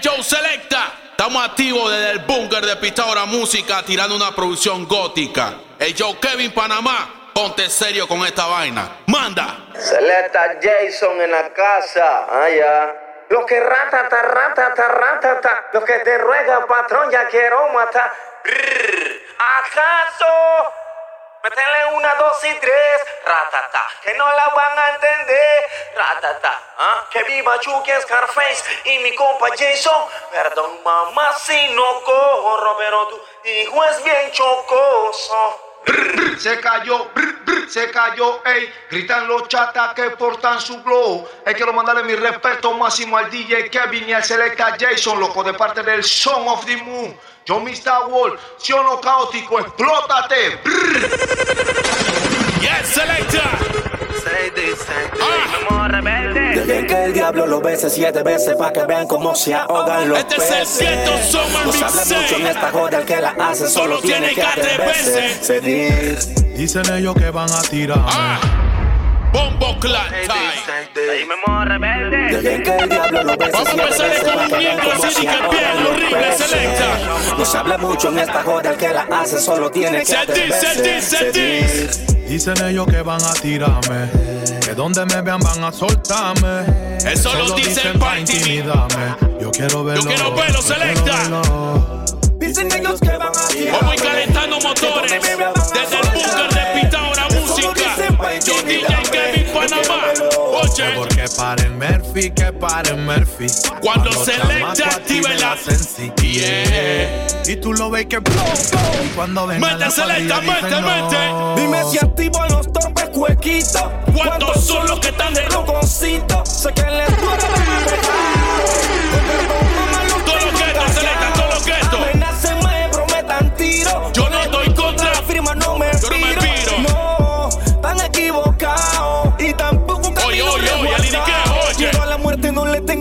Hey Joe Selecta, estamos activos desde el búnker de Pitágora Música tirando una producción gótica. Hey Joe Kevin Panamá, ponte serio con esta vaina. Manda. Selecta Jason en la casa. Ah, ya. Lo que ratata, ratata, ratata. Lo que te ruega, patrón, ya quiero matar. ¿Acaso? Métele una, dos y tres, ratata, que no la van a entender, ratata, ¿ah? que viva Chucky Scarface y mi compa Jason, perdón mamá si no corro, pero tu hijo es bien chocoso. Se cayó, brr, se cayó, ey. Gritan los chatas que portan su glow. Hay que mandarle mi respeto máximo al DJ Kevin y al Selecta Jason, loco, de parte del Song of the Moon. Yo, Mr. Wall, si o no caótico, explótate. Yes, Selecta. Se dice, Ah. rebelde. Dejen que el diablo lo bese siete veces para que vean cómo se ahogan los Este es el peces. Ghetto Summer No se mucho en esta joda, el que la hace solo, Solo tiene que atreverse. Se dice. Dicen ellos que van a tirar. Ah. Bombo Se Time. dice, Dime, mo rebelde. Dejen que el diablo lo bese Vamos a empezar veces con para miembro así se que los horrible, selecta. No se habla mucho en esta joda, el que la hace solo tiene que Se dice, atreverse. dice, dice. Dicen ellos que van a tirarme. Que donde me vean van a soltarme. Eso lo dicen pa' pa' intimidarme. Yo quiero verlo. quiero verlo, selecta. Dicen ellos que van a tirar. Vamos calentando motores desde el búnker Yo DJ Kevin Panamá. Oye, Porque paren Murphy, que paren Murphy. Cuando los Selecta active la-. Yeah. Y tú lo ves que blow, blow. Y cuando venga Mete, la Selecta, mete, dicen mete. no. Dime si activo los tombes huequitos. ¿Cuántos son los que están de roconcito? Sé que les duele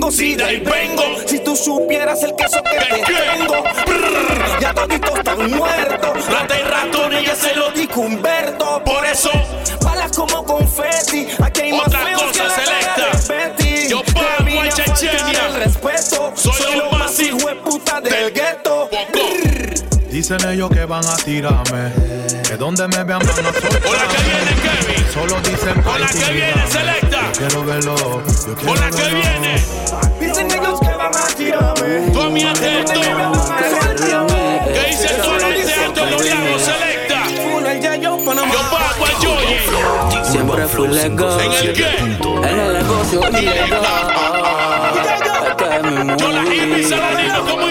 tengo sida y vengo. Si tú supieras el queso que ¿Qué, te tengo. Brrr, ya toditos están muertos. Rata y ratones, ya se lo dijo Humberto. Por eso, Balas como confeti. Aquí hay más Otra feos cosa, selecta. Yo pago a Chechenia. el respeto. Soy Soy, lo más hijo de puta del gueto. Dicen ellos que van a tirarme. Que donde me vean van a soltarme. Con la que viene Kevin. Solo dicen pa' la que viene. Selecta. Yo quiero verlo. Yo quiero Con la que verlo. viene. Dicen ellos que van a tirarme. Tú a mí atento. Que hice todo el lo que hago Selecta. Yo pago a Johnny. Siempre fui legal. ¿En el qué? En el negocio ilegal. Este es mi Yo la movie. hippie se la digo como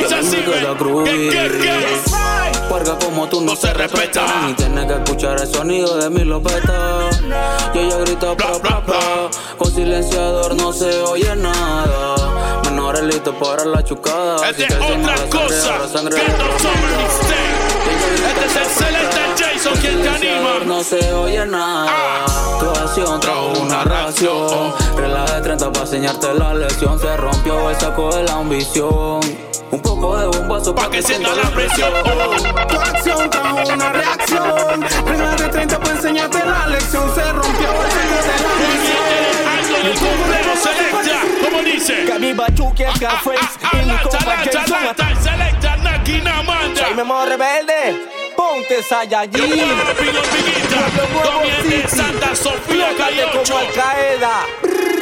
la ¿ve? groovy. ¿Qué, qué, qué? Porque como tú no, No se respeta. Y tienes que escuchar el sonido de mi lopeta. Y ella grita Bla, bla, pra. Con silenciador no se oye nada. Menores listos para la chucada. Esta Si es enseño otra la cosa. ahora sangre sangre. Mixtape. Este es el Selecta Jason quien te anima. No se oye nada. Ah. Tu acción trajo una reacción. Regla de 30 para enseñarte la lección. Se rompió el saco de la ambición. Un poco de bombazo Pa' que sienta la presión. Tu acción trajo una reacción. Regla de 30 para enseñarte la lección. Se rompió el sello de la misión. Algo del complejo Selecta. ¿Cómo dice? Mi Alata, compa alata, Jason. alata. Selecta Nakina Manda. Soy Memo Rebelde. Ponte papi, hormiguita. Comienza en Santa Sofía, calle como 8. Al Qaeda.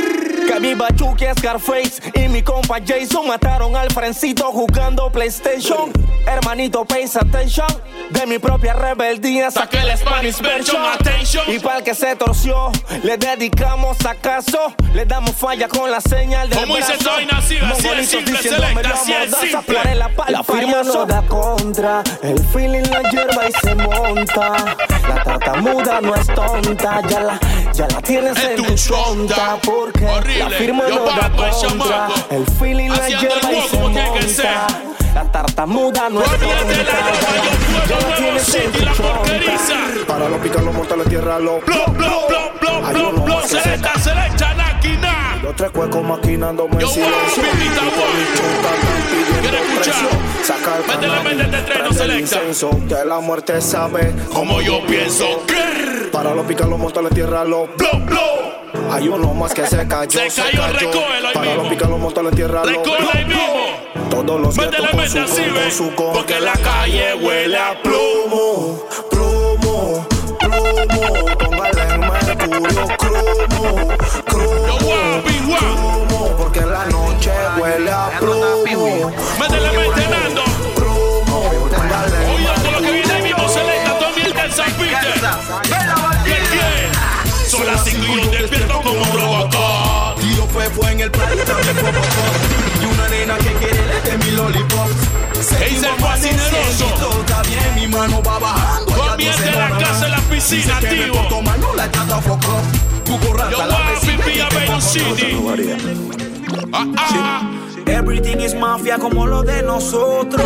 Que viva Chucky Scarface y mi compa Jason mataron al Frencito jugando PlayStation. Hermanito, pay attention. De mi propia rebeldía Saqué la Spanish version, attention. Y para el que se torció, le dedicamos acaso. Le damos falla con la señal del Como dice. Soy Nacido, así es simple, selecta, la así es simple. el apa- La firma no da contra, el feeling la hierba y se monta. La tartamuda no es tonta, ya la, ya la tienes Es en tu chonta. Porque Horrible. la firma Yo no da contra, el feeling la hierba y se que monta. La tartamuda no es de la la, yo la tienes en tu la chonta. porqueriza. Para los picar los mortales, tierra los Blow, blow, blow, blow, Hay blow, uno blow. más que Selecta, selecta, Nakina. Los tres cuecos maquinándome Yo en silencio. voy, pipita, Y por voy. mi chonta están pidiendo ¿Quieres escuchar? precio. Saca el no prende el incenso, Que la muerte sabe Como yo pienso. Grrr. Para los picar los mortales, tierra los Blow, blow. Hay uno más que se cayó, Se cayó, recógelo ahí Para mismo. los picar los mortales, tierra los ahí mismo. Todos los Métele, con métele su con su con. Porque la calle huele a plomo, plomo, plomo. Póngale en mercurio cromo, Yo, que quiere de mi lollipop. Es fascineroso. Está bien, mi mano va bajando. Con ella mierda dice, en la "No, no, casa, en la no". piscina, tío. no la trata foco. Tu corrata, Yo, la guapi, vecina, Villa y te Beirut pongo City. todo. Ah, ah. Everything is mafia como lo de nosotros.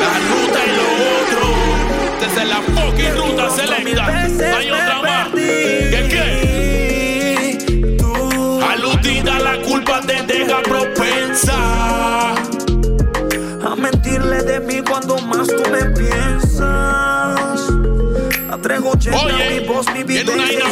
La ruta y lo otro. Desde la fucking ruta selecta. Hay otra más. ¿Qué qué? Aludida, la culpa te deja propensa. a mentirle de mí cuando más tú me piensas. A 380 Oye, mi voz, mi vida y ina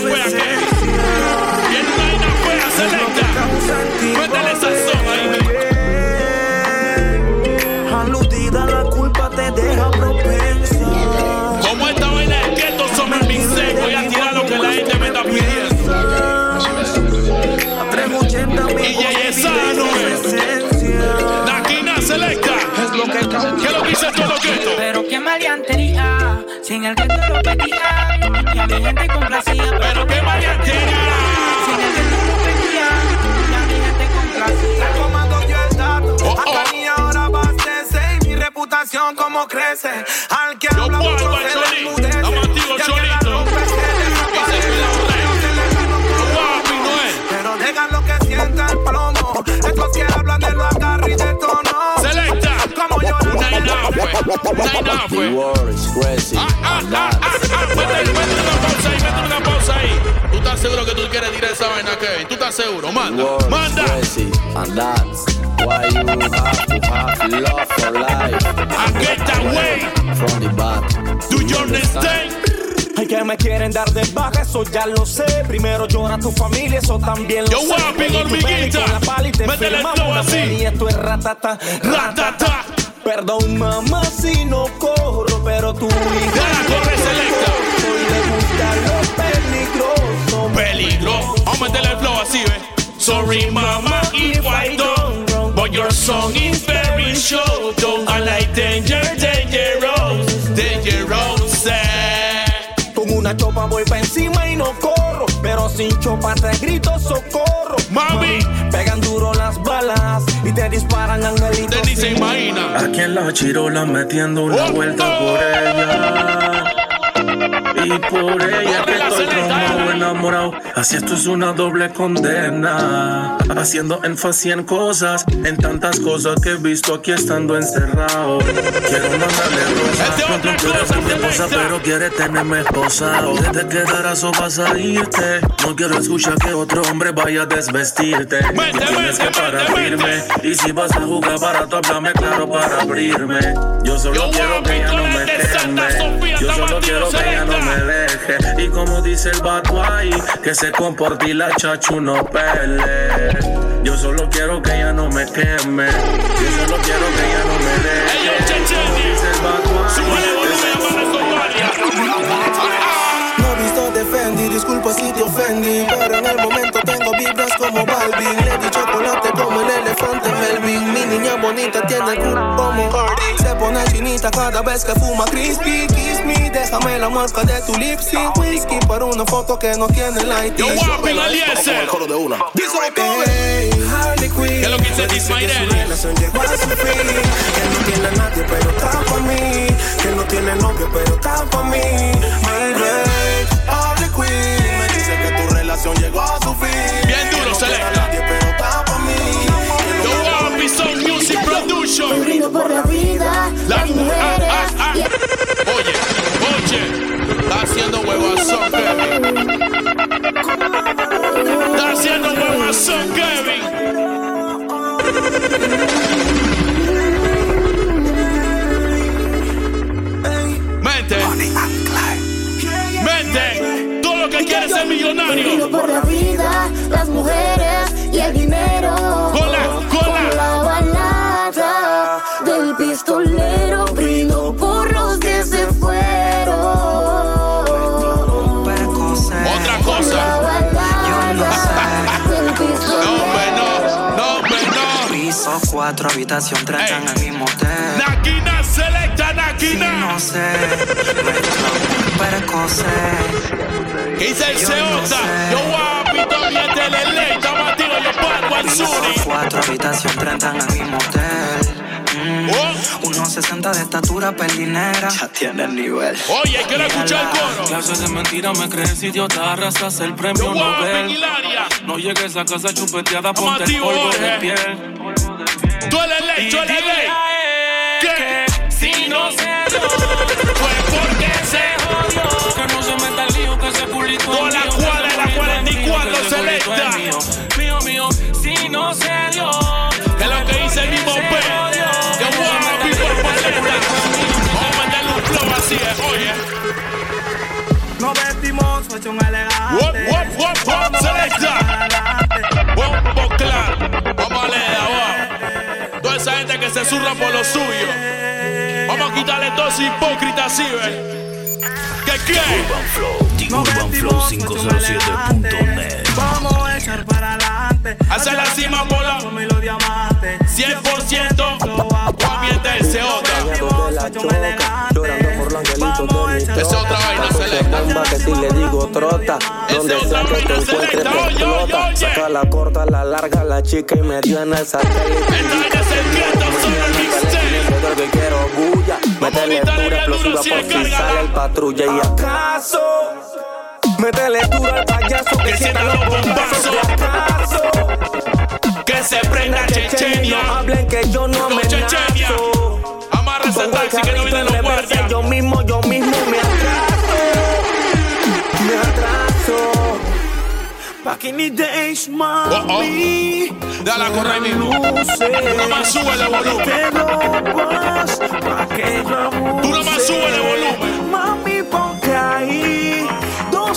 sin el gueto lo pedía y a mi gente complacía. Pero qué variantería. Sin el gueto lo pedía y a mi gente complacía. Comando yo el dato. Oh, oh. Acá ni ahora abastece y mi reputación como crece. Al que habla mucho Como. Ah, ah, ah, ah, ah. Métele, métele una pausa ahí, métele una pausa ahí. ¿Tú estás seguro que tú quieres tirar esa vaina, Kevin? ¿Tú estás seguro? Manda, manda. why you have to have love for life. I get that way. From the back. Do you understand? Ay, que me quieren dar de baja, eso ya lo sé. Primero llora tu familia, eso también lo Yo, sé. guapi, Y tú hormiguita. con la pala y te Métele así. peli Y esto es ratata, Ratata. Perdón, mamá, si no corro, pero tu. Dale, corre, selecta. Hoy le gusta lo peligroso. Peligro. Vamos a meterle el flow así, ¿ves? Sorry, mama, if I don't. But your song is very short. I like danger, dangerous, dangerous. Una chopa voy pa' encima y no corro. Pero sin chopa te grito socorro. Mami. Pegan duro las balas y te disparan angelitos. Usted ni se imagina. Aquí en la chirola metiendo una Oh, vuelta por ella. Y por ella que estoy dale. enamorado. Así esto es una doble condena. Haciendo énfasis en cosas, en tantas cosas que he visto aquí estando encerrado. Quiero mandarle rosas. No ser mi esposa, pero quiere tenerme esposado. Desde que darás o vas a irte. No quiero escuchar que otro hombre vaya a desvestirte. Vente, Tienes vente, que parar vente, firme. Y si vas a jugar barato, háblame claro para abrirme. Yo solo Yo, quiero que ella no me teme. Yo solo quiero que ella no me deje. Y como dice el ahí, que se comporte y la chachu no pele. Yo solo quiero que ella no me queme. Yo solo quiero que ella no me deje. Como dice el vato disculpa si te ofendí Pero en el momento tengo vibras como Balvin. Le di chocolate como el elefante Melvin. Mi niña bonita tiene el culo como Cardi Se pone chinita cada vez que fuma crispy. Kiss me, déjame la marca de tu lip sync. Whisky para una foto que no tiene light Yo, guapi, Eliezer. Hey, Harley Quinn. ¿Qué es lo que dice Dismaireli? Su relación llegó a su fin. Que no tiene a nadie pero está pa' mí. Que no tiene novio pero está pa' mí. Baby, Me dice que tu relación llegó a su fin Bien duro, no selecta. pero está mí Yo, music production. Por la vida, La las mujer. Ah, mujeres. ah, ah. Oye, oye. Está haciendo huevazón, Kevin. Está haciendo huevazón, Kevin. Mente. Mente millonario. por la vida, las mujeres y el dinero. Cola, cola. Con la balada del pistolero. Brindo por los que se fueron. Otra cosa. No sé. No menos, no menos. Piso cuatro, habitación en el mismo hotel. Selecta, no sé. para coser dice el Yo Ceota? no sé. Yo guapi, todavía te le ley. Estamos activos, yo pago al Suri. Cuatro habitación 30 en el mismo hotel. Mm, Oh. 1.60 de estatura, pelinera. Ya tiene el nivel. Oye, quiero escuchar el coro. Clases de mentira, me crees idiota, arrastras el premio Yo Nobel. No llegues a casa chupeteada, ponte el polvo Jorge. de piel. Tú eres ley, tú eres ley. ¿Qué? Si no se dio, Fue porque se jodió. 44 mío. Mío, mío, mío, si no se dio. Es lo que dice el mismo P. Yo guapi por paleta. Vamos a meterle un flow así, eh, oye. Nos vestimos fashion elegante. Wop, wop, wop, wop, selecta. Bombo claro. Vamos a leer abajo. Toda esa gente que se zurra por lo suyo. Vamos a quitarle todo ese hipócrita así, ¿ves? ¿Qué qué? Nos vestimos fashion elegante. Vamos a echar para adelante. Hacia la cima por la Como los diamantes. 100% ambiente del Ceota. Vestimos fashion elegante. Llorando por los angelitos de Esa es otra vaina selecta. bomba que si le digo trota Donde Esa es sea que te encuentres te explota. Saca la corta, la larga, la chica y me dio en el satélite Esta vaina es el quieto, solo el mixtape. Todo lo que quiero bulla Métele duro, explosiva por si sale el patrulla y acaso Métele duro al payaso Que sienta los bombazos. acaso Que se prenda Chechenia. No hablen que yo no Con me Chechenia. nazo Amarra el taxi que no vienen en los guardias. yo mismo, yo mismo me atraso Me atraso Back in the days, Oh, mami. oh. Dale a correr mismo. Tú nomás volumen. Que yo abuse. Tú nomás súbele volumen.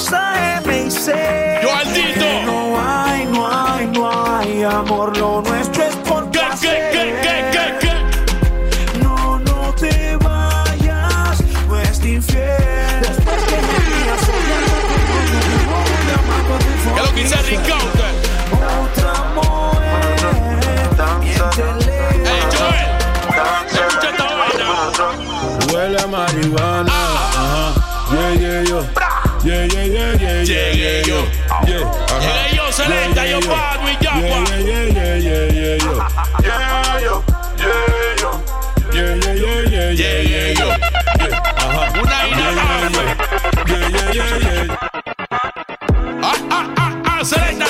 AM y C. Yo altito. No hay, no hay, no hay amor. Lo nuestro es por ¿Qué, qué, qué, qué, qué, qué? No, no te vayas. No es infiel. Después que me. Huele a marihuana. Yeah, yeah, yeah, yeah, yeah, Llegué yo. Yeah, ajá. Llegué yo, selecta, yo Yeah, yeah, pago y yeah. Yeah, yeah, yeah, yeah, yeah, yo. Yeah, yo, yeah, yo. Yeah, yeah, yeah, yeah, yeah, Llegué yo. yeah. Ajá. Una inhalable. Yeah, yeah, yeah, yeah. Ah, ah, ah, ah. Selecta,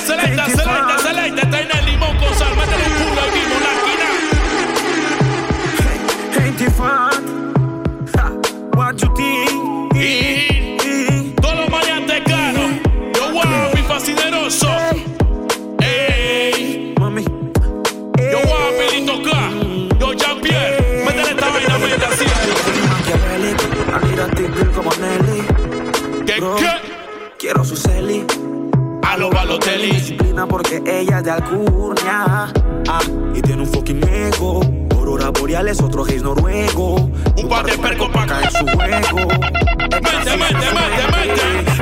A Balotelli. Disciplina porque ella es de Alcurnia. Ah, y tiene un fucking ego. Aurora boreales, otro gays noruego. Un par de percos pa' en su juego.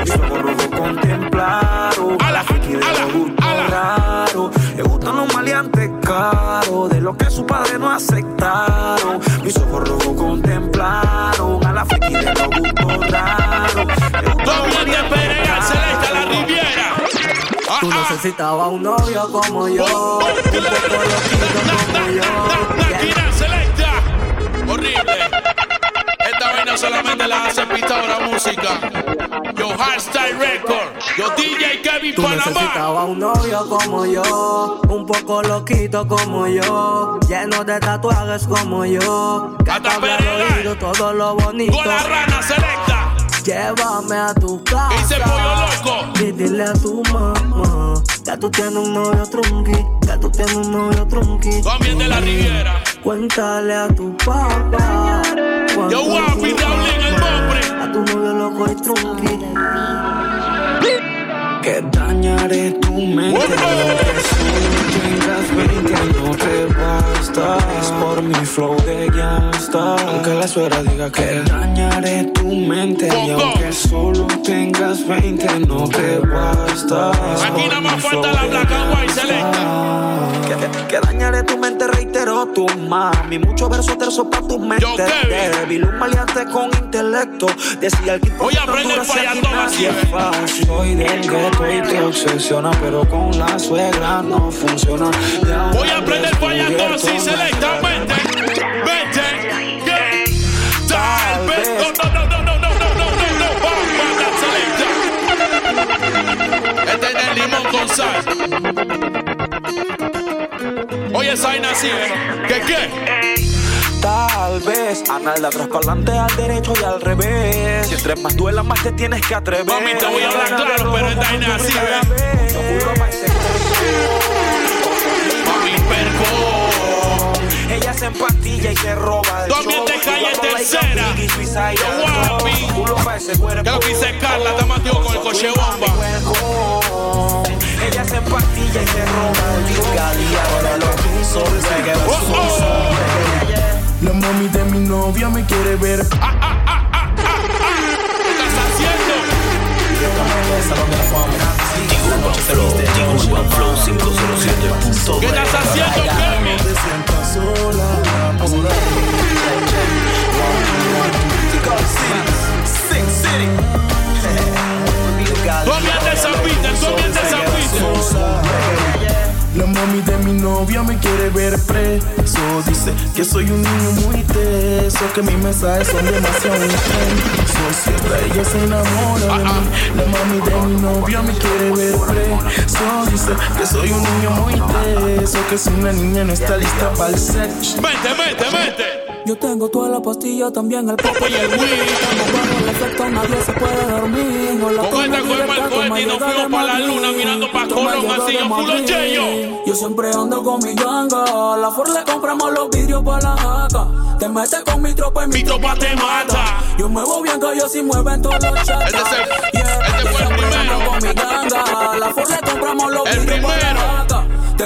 Mis ojos rojos contemplaron. Ala, friki de ala, los gustos ala. raros. Le gustan los maleantes caros. De lo que su padre no aceptaron. Mis ojos rojos contemplaron. A la friki de los gustos raros. Dos de Pereira, Celeste, la Tú necesitabas un novio como yo, un poco loquito como yo. Selecta. Horrible. Esta vaina solamente la hace Pitágora Música. Yo Hardstyle Record. Yo DJ Kevin Tú Panamá. necesitabas un novio como yo, un poco loquito como yo, lleno de tatuajes como yo, que Hasta te oído todo lo bonito. Con la rana selecta. Llévame a tu casa. ¿Qué dice pollo loco? Y dile a tu mamá que tú tienes un novio trunqui, que tú tienes un novio trunqui. También de la Riviera. Cuéntale a tu papá. Yo guapi, Raulín, el nombre. A tu novio loco y trunqui. Que dañaré tu mente que solo tengas 20 no te basta Es por mi flow de gangsta. Aunque la suegra diga que dañaré tu mente. Y aunque solo tengas 20, no te basta. Aquí nada más falta la black and white selecta. Que, que dañaré tu mente, reitero tu mami. Mucho verso terzo pa' tu mente. Yo, débil, un maleante con intelecto. Decía el Voy a aprender fallando eh. Soy del gueto y te obsesiona, pero con la suegra no funciona. Ya Voy a aprender fallando así, selecta. Vente, vente. yeah. Tal vez. No, no, no, no, no, no, no, no, no, no. Este es el limón con sal. Oye, esa vaina así, ¿eh? ¿Qué qué? tal vez. Anal de atrás para adelante, al derecho y al revés. Si entre más duela, más te tienes que atrever. Mami, te voy a hablar claro, pero es Daina así, Ella se empastilla y se roba el También te cae tercera. Guapi. Creo que hice Carla, está matido con el coche bomba. Ella se empastilla y se roba el Diga, ahora lo piso. Sé que la mami de mi novia me quiere ver. Ah, ah, ah, ah, ah ¿Qué estás haciendo? ¿Qué estás haciendo, Kemi? Te sientas sola, por ahí. Cómete esa pita, cómete esa. La mami de mi novia me quiere ver preso. Dice que soy un niño muy teso, que mis mensajes son demasiado intensos. Siempre ella se enamora de mí. La mami de mi novia me quiere ver preso. Dice que soy un niño muy teso, que si una niña no está lista para el sexo. Vente, vente, vente. Yo tengo toda la pastilla, también el popo y el weed. Estamos bajo el efecto, nadie se puede dormir. No la Con esta con el cohete y nos fuimos pa' la luna mirando pa' Colón, así yo full cheyo. Yo siempre ando con mi ganga. La Ford le compramos los vidrios pa' la jaca. Te metes con mi tropa y mi, Mi tropa te mata. Yo muevo bien que yo sí muevo en todos los chats. Este es el- Yeah, este fue el siempre primero. con mi ganga. La Ford le compramos los El vidrios pa' la primero. jaca.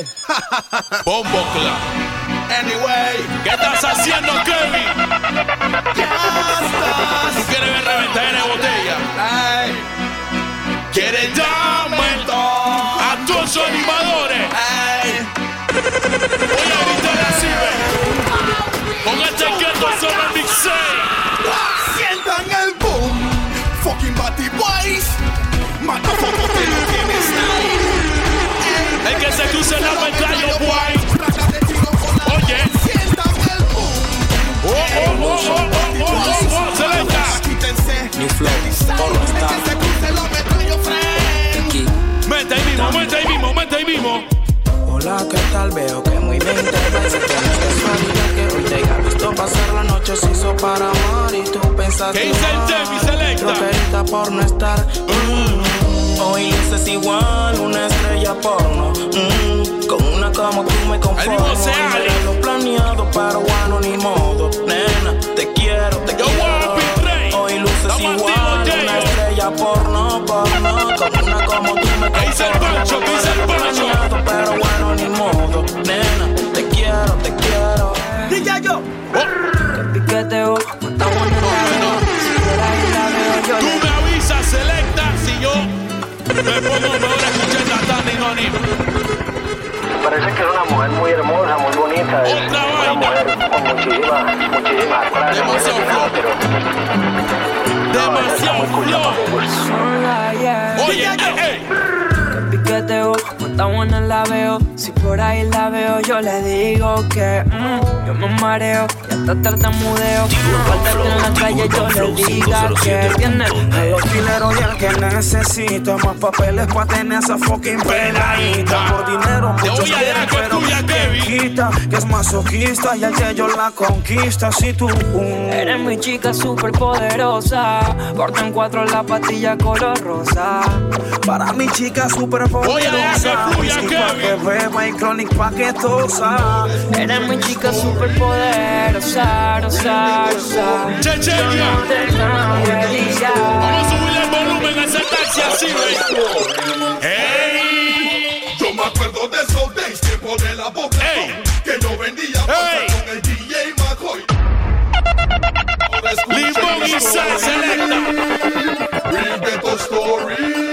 Bombo Club. Anyway, ¿qué estás haciendo, Kevin? ¿Tú quieres ver reventar de botella? ¿Quieres darme a todos los animadores? Voy a gritar así, ve. Con este quieto sobre el mixer. Sientan el boom, fucking Batty Boys. Motherfucker, que que se cruce la pantalla, boy. Oye. Oh, oh, oh, oh, oh, oh, oh, selecta. Mi flow, por El que se cruce lo metrallo friend. Mete ahí mismo, mete ahí mismo, mete ahí mismo. Hola, ¿qué tal? Veo que muy bien te ves. Tienes casualidad que hoy te haya visto pasar la noche se hizo para amar y tú pensaste ¿Qué dice el. Demi Selecta? Por no estar. mm. Hoy luces igual una estrella porno. mm. Con una como tú me conformo. no lo planeado, pero bueno, ni modo. Nena, te quiero, te Yo, quiero. Hoy luces igual una estrella porno, porno. Con una como tú me ¿Qué dice el conformo. Pancho? ¿Qué dice el Pancho? Pero bueno, ni modo. Nena, te quiero, te quiero. Oh, Piqueteo, está bueno Si quieres ir la veo yo Tú me avisas, selecta, si yo me pongo mejor a Noni. Parece que es una mujer muy hermosa, muy bonita. Es Otra una mujer con muchísimas, muchísimas cosas. Demasiado flow. pero Demasiado flow. sola, yeah. Oye, eh, eh. Piqueteo, está buena la veo. Si por ahí la veo, yo le digo que mm, yo me mareo y hasta tartamudeo. No falta que en la calle yo le diga que tiene el alquilero y el que necesita más papeles para tener esa fucking peladita. Por dinero muchos a quieren, que pero fluya, ¿quién Kevin. chiquita, que es masoquista y el que yo la conquista. Si tú eres mi chica super poderosa, corta en cuatro la patilla color rosa. Para mi chica super poderosa, whisky pa' que beba y chronic paquetosa. Eres mi chica super poderosa, rosa, rosa. Vamos a subirle el volumen a ese taxi así, ¡Ey! Yo me acuerdo de esos days, tiempo de la boca que yo vendía con el DJ McCoy. Limón y sal selecta. Read the story.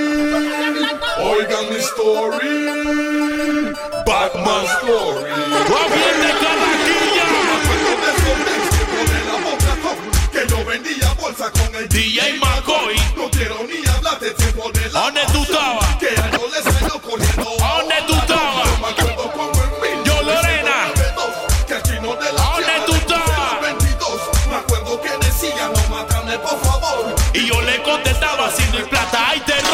Story. Batman story. ¡Va bien de Carraquilla! Que yo vendía bolsa con el DJ McCoy. No quiero ni hablar de tiempo de la ¿Dónde tú estabas? Que a no le salió corriendo. ¿Dónde tú estabas? Yo me acuerdo como en mil Yo, Lorena. Que el chino de la ¿Dónde tú estabas? 22. Me acuerdo que decía no mátame por favor. Y yo le contestaba si no hay plata, hay terror.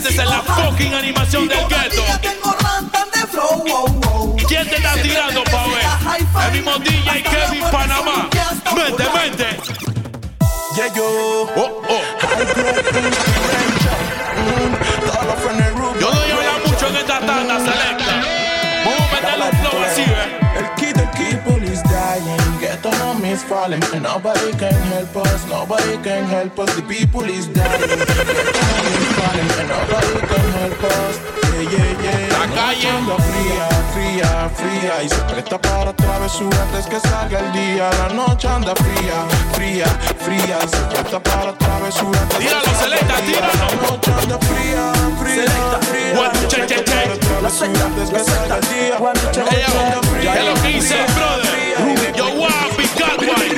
Esa es la fucking animación del wow. ¿Quién te está tirando, pa' ver? El mismo DJ Kevin Panamá. Mente, mente. Yeah, yo. Oh, oh. Get is falling. And nobody can help us. Nobody can help us. The people is dying. Get on is falling. Nobody can help us. Calle. Anda fría, fría, fría. Y se presta para travesura antes que salga el día. La noche anda fría, fría, fría. Y se presta para travesura antes que Tíralo, salga Selecta, el día. tíralo. La noche anda fría, fría, fría. Que salga el día. La noche anda fría, ¿Qué es lo que dice el brother? Yo voy a picar, guay.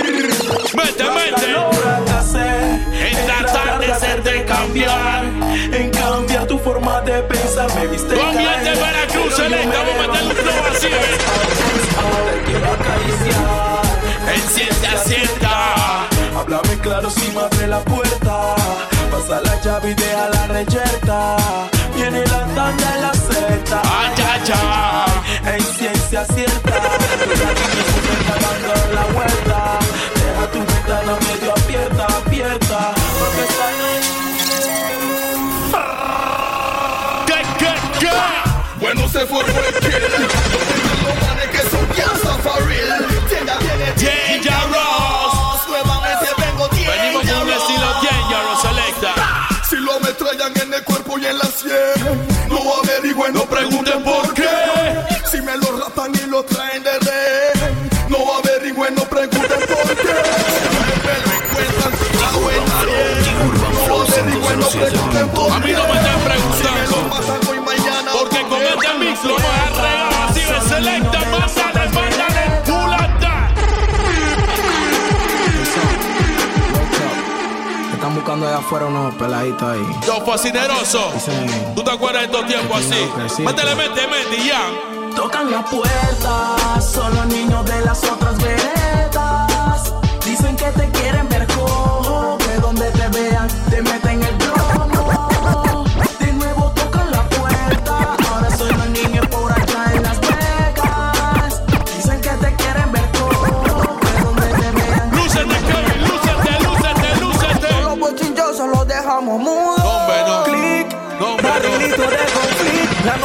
Mente, mente. En tratar de hacerte cambiar. Forma de pensar, me viste. Ambiente de Veracruz, selecta. Vamos a meterle un flow así, ¿eh? Te quiero acariciar. Enciende, asienta. Háblame claro si me abre la puerta. Pasa la llave y deja la reyerta. Se formó el kill. Los manes que son piazza for real. Tienda viene Danger Ross. Nuevamente vengo Venimos con un Danger estilo Danger Ross, selecta. Si lo ametrallan en el cuerpo y en la sien, no averigüen, no pregunten por qué. Si me lo rapan y lo traen de rehén, no averigüen, no pregunten por qué. Me lo encuentran en. No averigüen, no pregunten por qué. Buscando allá afuera unos peladitos ahí. Yo, fascineroso. ¿Tú te acuerdas de estos tiempos así? Métele, mete, mete ya. Tocan la puerta, son los niños de las otras veredas. Dicen que te quieren ver cojo, que donde te vean te meten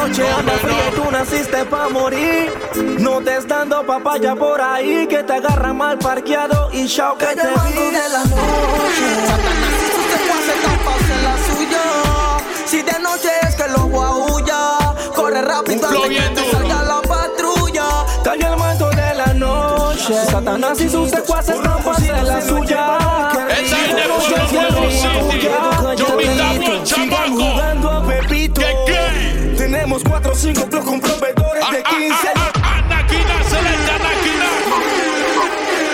noche anda fría y tú naciste pa' morir. No te estando papaya por ahí que te agarran mal parqueado y chao que te vi. de la noche. Satanás y sus secuaces tapas en la suya. Si de noche es que lo guaulla, corre rápido antes que te salga la patrulla. Calla el manto de la noche. Satanás y sus secuaces tapas en la suya. Esa es de. Yo Sigan chamaco. jugando a Pepito. ¿Qué, qué? Tenemos 4 o 5 plus con proveedores Ah, de ah, 15. ah, ah, Anaquina, selecta, Anaquina.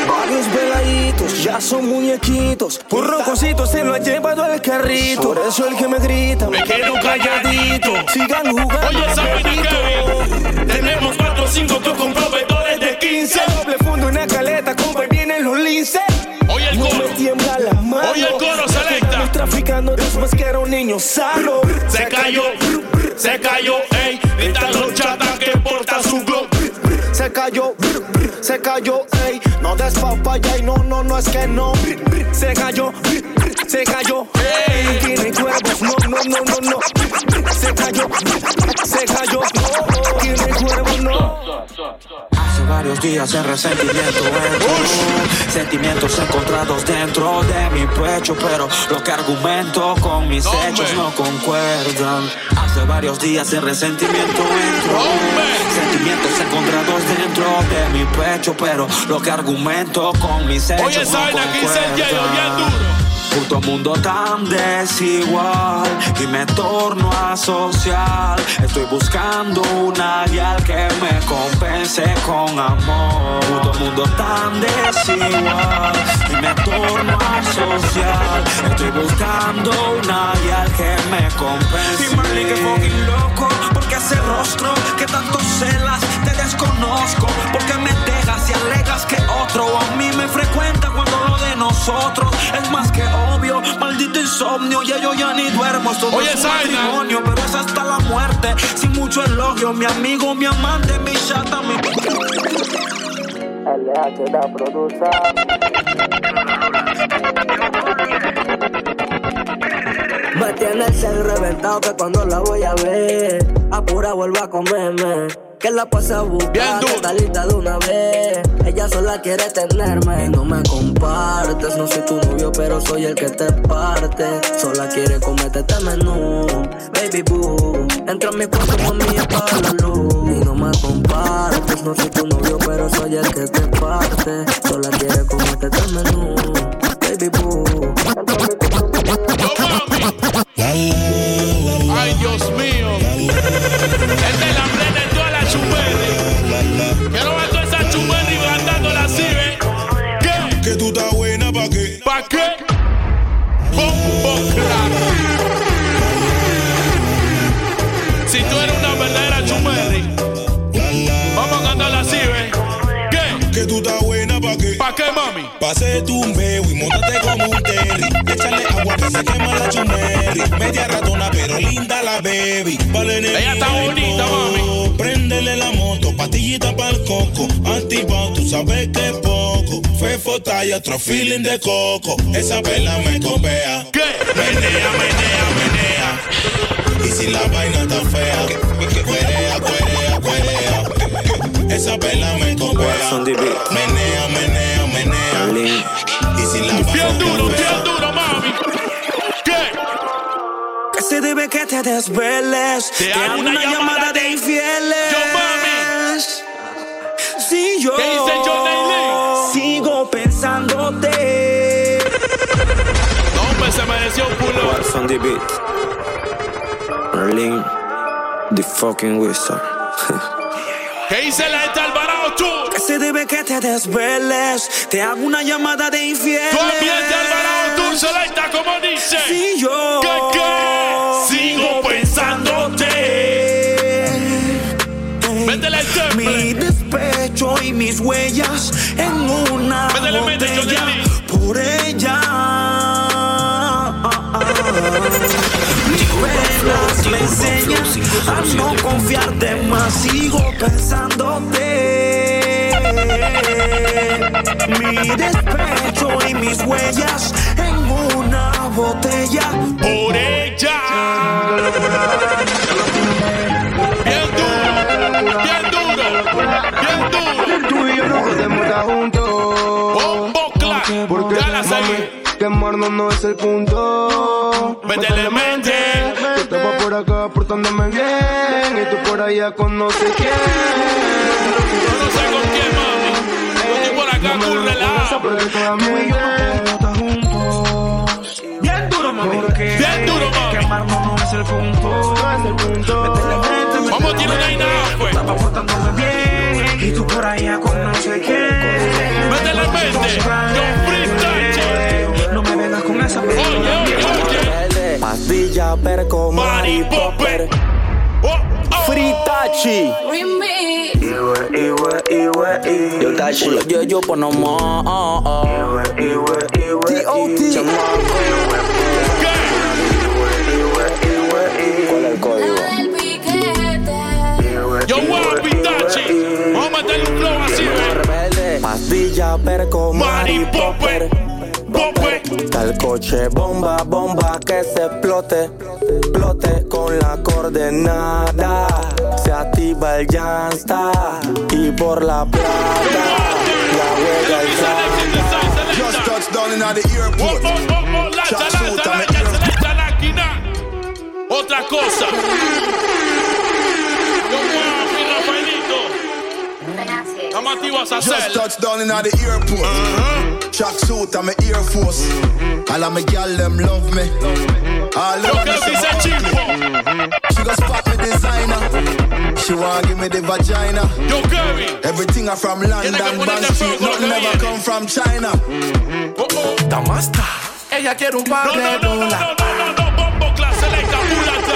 Varios veladitos ya son muñequitos. Por rocositos se lo ha llevado el carrito. Por eso el que me grita, Me quedo calladito. Sigan jugando. Oye, esa. Tenemos 4 o 5 tú con proveedores de 15. Doble fondo, una caleta, compa, y vienen los linces. Oye el No coro. me tiembla la mano. Oye el coro, selecta. Traficando después que era un niño sano. Se cayó, se cayó, ey. Grita los chatas que porta su glow. Se cayó, se cayó, ey. No des papaya y no, no, no es que no. Se cayó, se cayó, ey. Tiene cuervos, no, no, no, no, no. Se cayó, se cayó, no. Tiene cuervos, no. Varios días el resentimiento entró Sentimientos encontrados dentro de mi pecho Pero lo que argumento con mis hechos no concuerdan. Hace varios días el resentimiento entró Sentimientos encontrados dentro de mi pecho Pero lo que argumento con mis hechos Oye, no concuerdan. Puto mundo tan desigual y me torno asocial. Estoy buscando una guía que me compense con amor. Puto mundo tan desigual y me torno asocial. Estoy buscando una guía que me compense. Y Marley que fucking loco, porque ese rostro que tanto celas te desconozco. Porque me dejas y alegas que otro a mí me frecuenta cuando lo de nosotros es más que obvio. Maldito insomnio, ya yo ya ni duermo. Esto no Oye, es matrimonio, pero es hasta la muerte. Sin mucho elogio, mi amigo, mi amante, mi chata, mi. LH da produce. Me tiene el cel reventado que cuando la voy a ver, apura vuelva a comerme. Que la pasa a buscar, lista de una vez. Ella sola quiere tenerme. Y no me compartes, no soy tu novio, pero soy el que te parte. Sola quiere comerte este menú, baby boo. Entra en mi cuarto con mi para la luz. Y no me compartes, no soy tu novio, pero soy el que te parte. Sola quiere comerte este menú, baby boo. Entra en mi cuarto Ay, Dios mío. Si tú eres una verdadera chumerri, vamos a cantarla así, ¿ves? ¿Qué? Que tú estás buena pa' qué. ¿Pa' qué, mami? Pase tu un bebo y montate como un terry. Échale agua que se quema la chumerri. Media ratona, pero linda la baby. Vale Ella está bonita, mami. Préndele la moto, pastillita pa'l coco. Activado, tú sabes que es poco. Fefo y otro feeling de coco. Esa vela me copea. ¿Qué? Menea, menea, menea. Y si la vaina está fea, cuerea, cuerea, cuerea. Esa vela me copea. Menea, menea, menea. Y si la vaina Bien duro, está fea, duro, mami. ¿Qué? Que se debe que te desveles. Te hago una llamada de infieles. Si yo ¿Qué dice John sigo pensándote. No, hombre, se mereció un pulo. What's on the beat? Merlin, the fucking wizard. ¿Qué dice la gente Alvarado tú? Que se debe que te desveles. Te hago una llamada de infieles. Tu ambiente Alvarado tú, selecta como dice. Si yo ¿Qué, qué? Sigo pensándote. Métele el temple. Mi despecho y mis huellas en una botella por ella. Mis penas me enseñan a no confiar de más. Sigo pensándote. Mi despecho y mis huellas en una botella Por ella. Bien duro. Tú y yo no podemos estar juntos. Porque Dale a mami, seguir. quemarnos no es el punto. Métele mente. Yo estaba por acá portándome bien. Y tú por allá con no sé quién. Yo no sé con quién, mami. Yo estoy por acá con duro, mami. Bien duro, mami. Quemarnos no es el punto. No es el punto. Vamos a tirar una vaina, pues. Estaba portándome bien. Y tú por allá con no sé qué. Métele mente. Yo freestyle. Rebelde, Pastilla, perco, Mari Popper. Fritachi. Iwe, iwe, iwe, iwe. Yo Tachi. Yo, yo, Panamá. Iwe, iwe, iwe. T.O.T. meterle un flow así, Pastilla, perco, Mari Popper. Está el coche bomba, bomba que se explote, explote con la coordenada. Se activa el Jansta y por la plata la huella el Jansta. Just in the airport. Lanza, lanza, lanza, Rafaelito. Estamos activos a Just hacer. touched down in the airport. Track suit and my Air Force. All of my gal them love me. All Yo, of que me dice say Chimpo. She go spot me designer. She want give me the vagina. Yo, Curry. Everything are from London, ponerle Bond Street. fuego a lo Nothing que never viene. come from China. Damasta. Ella quiere un par No, de no, no, no, dólares. no, no, no, bombo clase, selecta, mulata.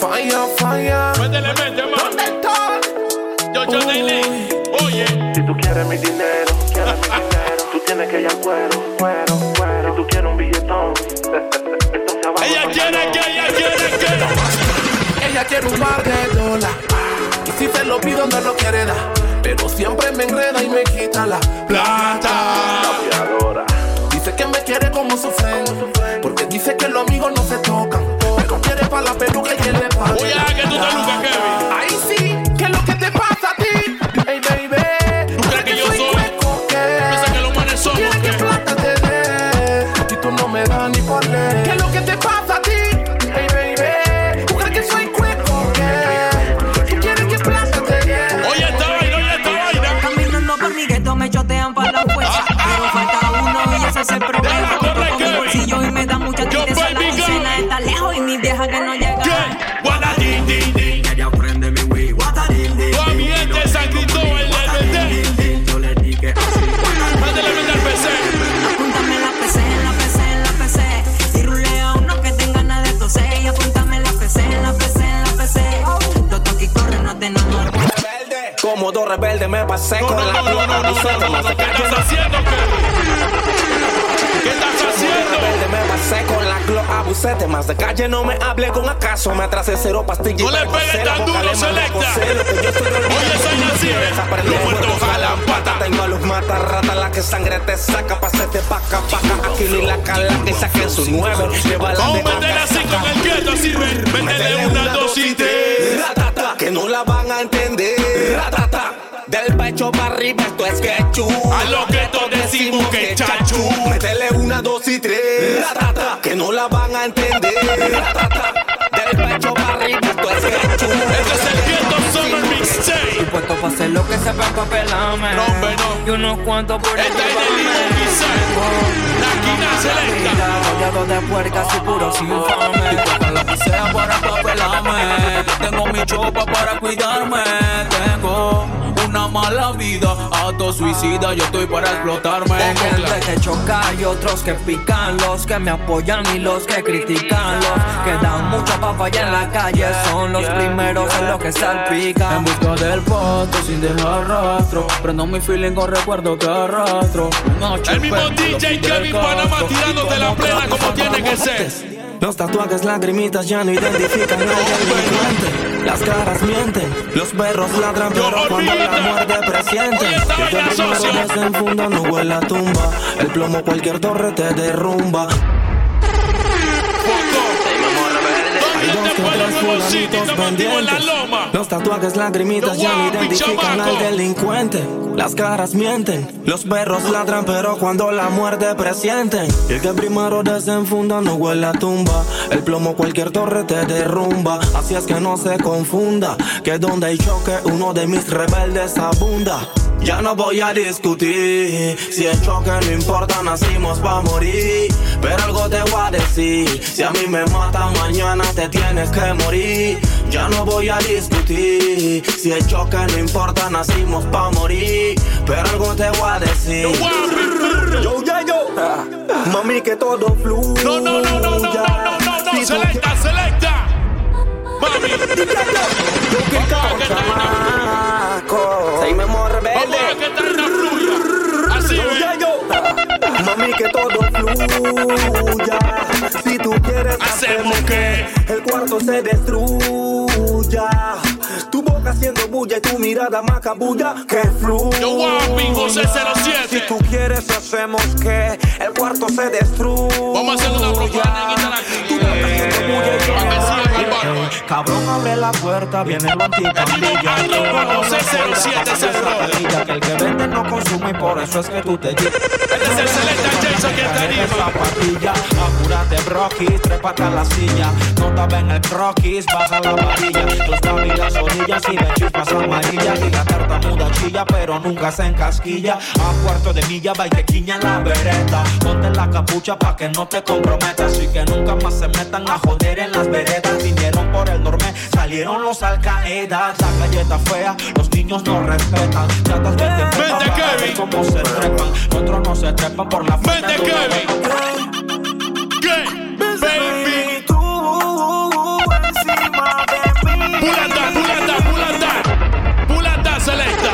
Fire, fire. Métele, mete, Daily. Oye. Si tú quieres mi dinero, quieres mi dinero, tú tienes que ir al cuero, cuero, cuero. Si tú quieres un billetón, entonces abajo. Ella quiere que, ella quiere que. Ella quiere un par de dólares. Y si se lo pido, no lo quiere dar. Pero siempre me enreda y me quita la plata. Dice que me quiere como su friend. Porque dice que los amigos no se tocan. Pero quiere para la peluca y que le pague. Oye, que tú te lucas, Kevin. La No, no, no, no, no, no. ¿Qué estás haciendo? ¿Qué estás haciendo? Rebelde me pasé con la Glock abusete Más de calle no me hable con acaso Me atrasé cero pastillas No le pegues tan duro, selecta. Oye, soy así, ¿eh? Los muertos jalan pata. Tengo a los matarratas La que sangre te saca Pasete paca, paca Aquí ni la cala que saquen su nueve Lleva la de a meterle así con el quieto, así, ven. Métele una, dos y tres. Que no la van a entender. Del pecho para arriba esto es quechú. A lo que todos decimos que chachu. Métele una, dos y tres. Ratata, que no la van a entender. Ratata, del pecho para arriba esto es quechú. Este es el quieto Summer Mixtape. Puesto para hacer lo que sepa pa' pelarme. No, hombre, no. Y unos cuantos por Esta es de Lilo. La quina selecta. Rodeado de puercas y puros infames. Lo que sea para papelarme. Tengo mi chopa para cuidarme. Tengo una mala vida, auto suicida. Yo estoy para explotarme. Hay gente que choca y otros que pican, los que me apoyan y los que critican, los que dan mucha papaya en la calle son los primeros en los que En salpican. busca del pasto sin dejar rastro. Prendo mi feeling con recuerdo que arrastro. Un El mismo DJ Kevin Panamá tirándote la plena como tiene que ser. Los tatuajes, lagrimitas ya no identifican al. Las caras mienten, los perros ladran, pero cuando la muerte presiente. Esta El primero desenfunda no huele a tumba. El plomo cualquier torre te derrumba. Hay dos que tres fulanitos pendientes. Los tatuajes, lagrimitas ya Guapi, identifican al delincuente. Las caras mienten, los perros ladran, pero cuando la muerte presienten. Y el que primero desenfunda no huele a tumba. El plomo cualquier torre te derrumba. Así es que no se confunda, que donde hay choque uno de mis rebeldes abunda. Ya no voy a discutir Si el choque no importa, nacimos pa' morir Pero algo te voy a decir Si a mí me mata mañana te tienes que morir Ya no voy a discutir Si el choque no importa, nacimos pa' morir Pero algo te voy a decir Yo, ya, yo. Mami, que todo fluya. No, no, no, no, no, no, no, no, no. Si tú Selecta, selecta. Mami. Yo que cago, chamaco. Soy memo rebelde. Vamos a que. Así. Mami, que todo fluya. Si tú quieres, Hacemos que el cuarto se destruya. Tu boca haciendo bulla y tu mirada macabulla. Que fluya. Yo, Guapi, José 07. Si tú quieres, hacemos que el cuarto se destruya. Vamos a hacer una propaganda aquí. Tu boca haciendo bulla y tu Cabrón, abre la puerta, viene el antipandilla. Arroba José 07 ese brother. Pandilla, Que el que vende no consume y por eso es que tú te llevas. Este es el Selecta Jason que te anima. zapatilla, apúrate broquis, trépate a la silla. No estaba en el croquis, baja la varilla. Los y las orillas y de chispas amarillas. Y la tartamuda chilla, pero nunca se encasquilla. A cuarto de milla va y que quiña en la vereda. Ponte la capucha pa' que no te comprometas. Y que nunca más se metan a joder en las veredas. Vinieron por el norme, salieron los alcaedas. La galleta fea, los niños no respetan. Chatas vete, Vente, Kevin. cómo se trepan. Otros no se trepan por la Vente, de Kevin. ¿Qué? Baby. Tú encima de mí. Pulanda, pulanda, pulanda. Pulanda, selecta.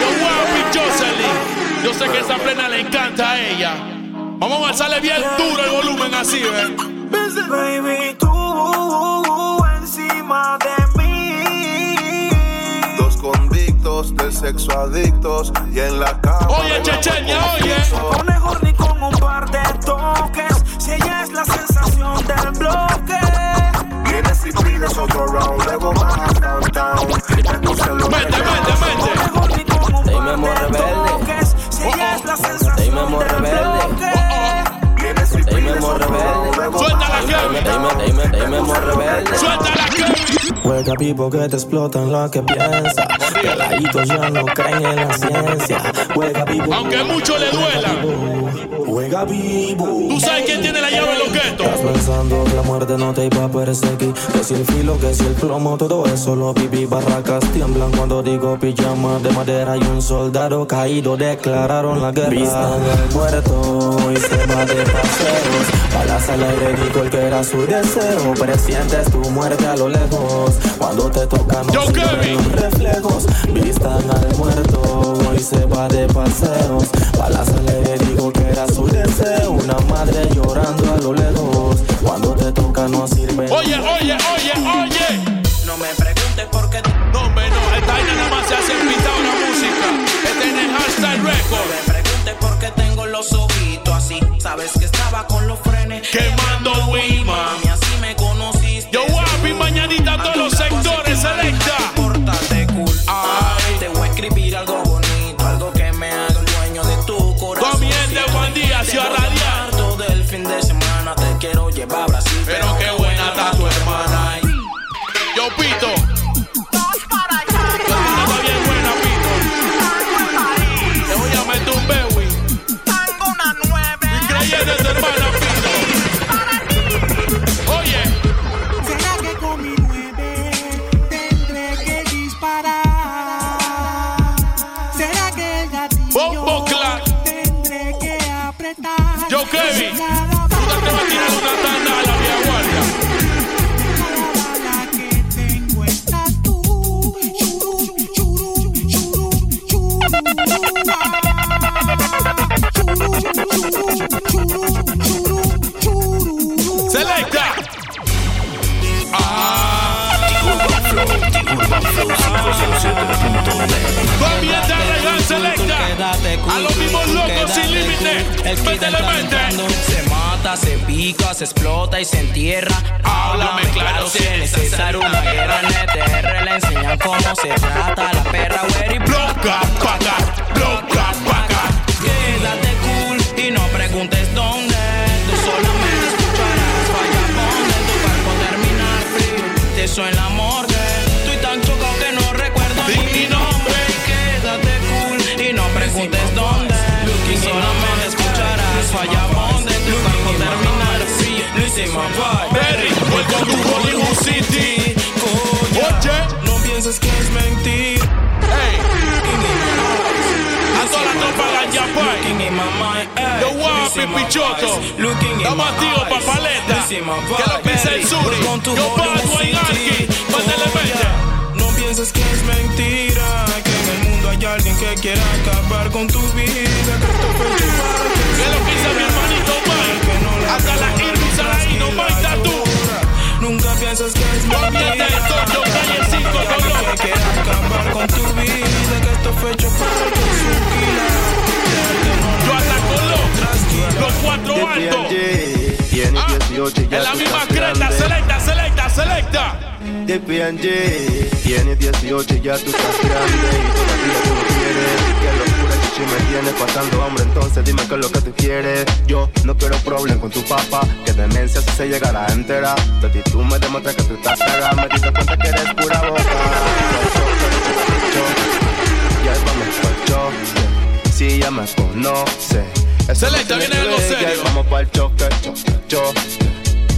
Yo, Guapi, Jocelyn. Yo sé que esa plena le encanta a ella. Vamos a alzarle bien duro el volumen así, ¿eh? Baby, de mí. Dos convictos de sexo adictos y en la cama. Oye, Checheña, oye. Con el ni con un par de toques. Si ella es la sensación del bloque. Vienes y pides otro round, luego bajas downtown. Vente, vente, vente. Rebelde. Si oh, ella oh. es la sensación del bloque. Oh, Rebelde. Suelta la cama. Suelta la. Juega vivo que te explotan lo que piensa. Peladitos ya no creen en la ciencia. Juega vivo. Aunque mucho le duela. Juega vivo. ¿Tú sabes quién tiene la llave en los guetos? Estás pensando que la muerte no te iba a perseguir. Que si el filo, que si el plomo, todo eso lo viví. Barracas tiemblan cuando digo pijama de madera Y un soldado caído declararon la guerra. Vistan al muerto y se va de paseos. Balas al aire dijo el que era su deseo. Presientes tu muerte a lo lejos. Cuando te tocan los reflejos. Vistan al muerto y se va de paseos. Balas al aire dijo deseo Una madre llorando a lo lejos Cuando te toca no sirve Oye, oye, oye, oye. No me preguntes por qué No, hombre, no. Esta vaina nada más se hace invitado la música. Este es el hashtag record. me preguntes por qué tengo los ojitos así. Sabes que estaba con los frenes Quemando Wilma. Mami, así me conociste. Yo, Guapi, mañanita a todos los sectores, selecta. Pichoto. Estamos activos, papaleta. Que lo que es el suri. Yo pago en Arki. Mándale. No pienses que es mentira Que en el mundo hay alguien que quiera acabar con tu vida Que que Que lo que hice mi hermanito Mike. Hasta la Irving Saraíno, Mike Tatu. Nunca pienses que es mentira mientas esto, yo calle 5 Que color. quiera acabar con tu vida Que esto fue hecho para que color. Los cuatro altos. Tiene 18 y ya En la tú misma estás creta. Selecta, selecta, selecta. de P&J Tienes 18 y ya tú estás grande. Y todavía tú no quieres. Qué locura chichi me tienes pasando hambre. Entonces dime qué es lo que tú quieres. Yo no quiero problem con tu papá Que demencia si se llegara a enterar De ti tú me demuestras que tú estás pegada Me diste cuenta que eres pura boca. Ya pa'l choque Si ya me conoce No viene algo que serio. Ya vamos pa'l choque, choque, choque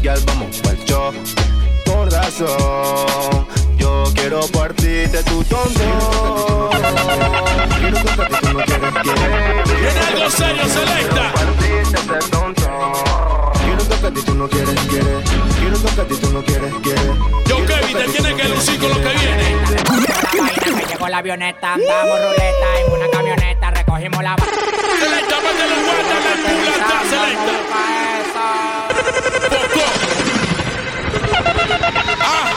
Ya vamos pa'l choque Corazón, yo quiero partirte tu tonto. Quiero que ti tú no quieres, quieres. Viene algo serio, selecta. Partirte ese tonto. Quiero que a ti tú no quieres, quieres. Quiero que a ti tú no quieres, quieres. Yo, Kevin, te tiene que lucir con lo que viene. que llegó la avioneta, andamos ruleta en una camioneta, recogimos la Selecta, métele un guante, la selecta. Ah.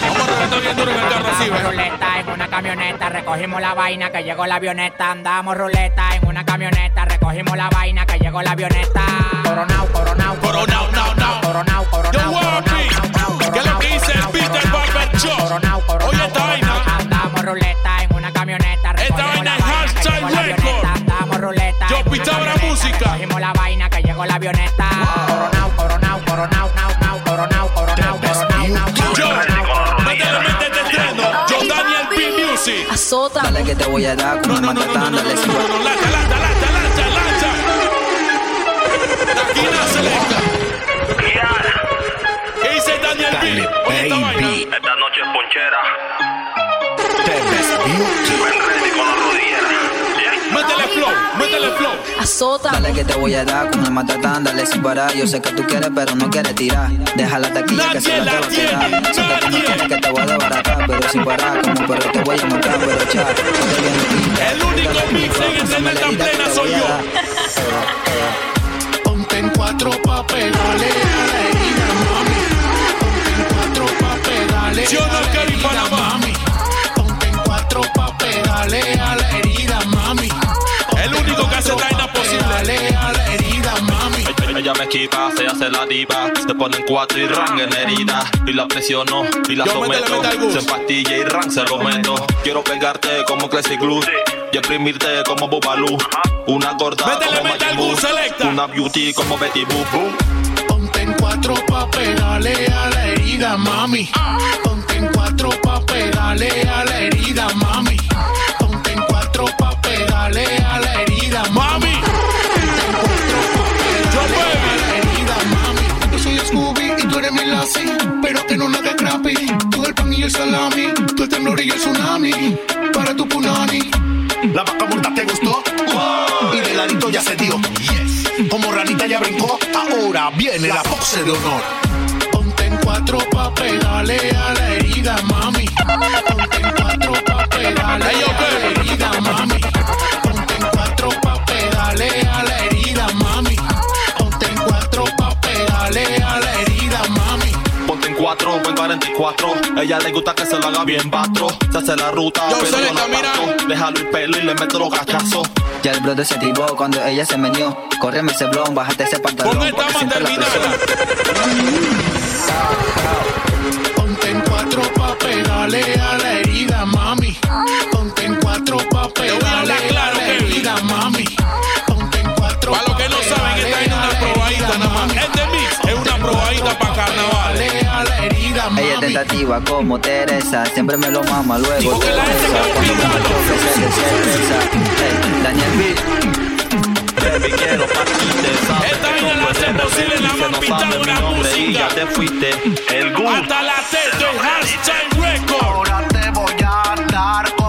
Vamos a reventar bien duro en el carro así, Andamos ve. ruleta en una camioneta, recogimos la vaina que llegó la avioneta. Andamos ruleta en una camioneta, recogimos la vaina que llegó la avioneta. Coronao, coronao, Coronao, now, now. coronao, coronao. ¿Qué es lo que dice el Peter Barber Show? Oye, esta vaina. Andamos ruleta en una camioneta, recogimos la vaina la record. ruleta Yo, Pitabra camioneta, música. La vaina que llegó la avioneta. Coronao, coronao, coronao, nao, nao, coronao, coronao, coronao, nao, nao, Yo, coronao, métele mente este estreno. Yo, Daniel P. Music. Azota. Dale que te voy a dar con una matatán, dale sin No, no, lancha, lancha, lancha, lancha, lancha. Aquí no selecta. ¿Qué dice Daniel P? Oye, esta vaina. Esta noche es ponchera. Métele flow, métele flow. Azota. Dale que te voy a dar con el matatán, dale sin parar. Yo sé que tú quieres, pero no quieres tirar. Deja la taquilla que se la te va a tirar. Sé que tú no quieres que te voy a desbaratar, pero sin parar. Como perro te voy a matar, pero. El único mix en internet plena soy yo. Ponte en cuatro pa' pegarle a la herida, mami. Ponte en cuatro pa' pegarle Yo no quiero pegarle a la herida, mami. El único que hace vaina posible. A la herida, mami. Ella me esquiva, se hace la diva. Se pone en cuatro y ran en la herida. Y la presiono y la Yo, someto. Se empastilla y ran se lo meto. Quiero pegarte como Classic Glue. Y exprimirte como Bubalú. Una gorda Métele, como Majin Buu. Una beauty como Betty Boop. Ponte en cuatro pa' pegarle a la herida, mami. Ponte en cuatro pa' pegarle a la herida, mami. Herida, mami. Yo, la herida, mami. Yo soy Scooby y tú eres mi Lassie. Pero que no la de crappy. Tú el pan y el salami. Tú el temblor y el tsunami. Para tu punani. La vaca muerta te gustó y de ladito ya se dio. Yes. Como ranita ya brincó, ahora viene la pose de honor. Ponte en cuatro pa' pegarle a la herida, mami. Ponte en cuatro pa' pegarle a la herida, mami. 4 44. Ella le gusta que se lo haga bien batro. Se hace la ruta, yo pero yo la bato. Le jalo el pelo y le meto los cachazos. Ya el brother se activó cuando ella se menió. Córreme ese blon, bájate ese pantalón. Ponme esta más. Ponte en cuatro pa' pegarle a la herida, mami. Ponte en cuatro pa' pegarle a la herida, mami. Ponte en cuatro pa' Para los que no saben, esta es una probadita nada más. Este mix es una probadita para carnaval tentativa como Teresa, siempre me lo mama luego. Te besa, cuando me ofrece de cerveza. Daniel B. Baby, quiero partirte, ¿sabes? Esta que tú posible la difícil, más no de mi nombre y ya te fuiste. El Gus. Hasta la teto en hashtag record. Ahora te voy a dar con